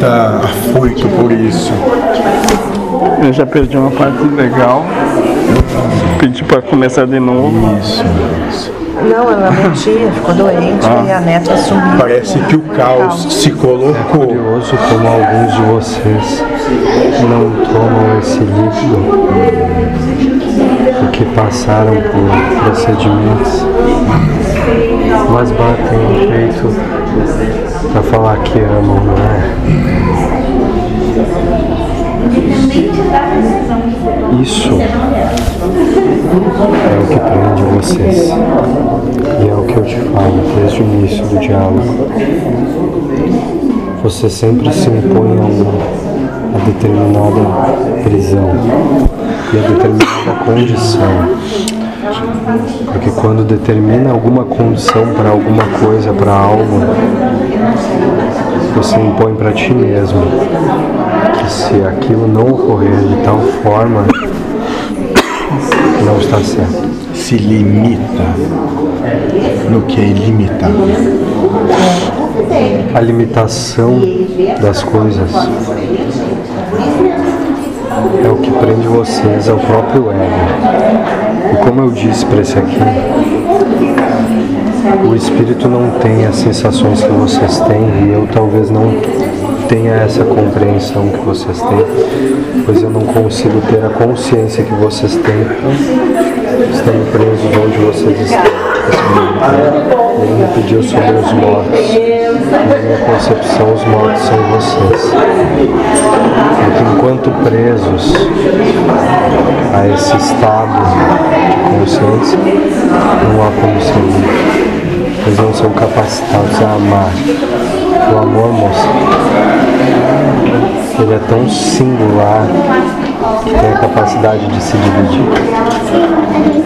tá afoito por isso. Eu já perdi uma parte legal. Pedi pra começar de novo. Isso, isso. Não, ela não tinha, ficou doente e a neta assumiu. Parece que o caos se colocou. Curioso como alguns de vocês não tomam esse líquido porque passaram por procedimentos, mas batem no peito pra falar que amam, não é? Isso é o que prende vocês. E é o que eu te falo desde o início do diálogo. Você sempre se impõe a, uma, a determinada prisão e a determinada condição. Porque quando determina alguma condição para alguma coisa, para algo, você impõe para ti mesmo que se aquilo não ocorrer de tal forma, não está certo. Se limita no que é ilimitável. A limitação das coisas é o que prende vocês ao próprio ego. E como eu disse para esse aqui, o espírito não tem as sensações que vocês têm e eu talvez não tenha essa compreensão que vocês têm, pois eu não consigo ter a consciência que vocês têm, estando presos onde vocês estão. Ele me pediu sobre os mortos. Na minha concepção, os mortos são vocês. Enquanto presos a esse estado de consciência, não há livre. Eles não são capacitados a amar. O amor, moça, ele é tão singular que tem a capacidade de se dividir.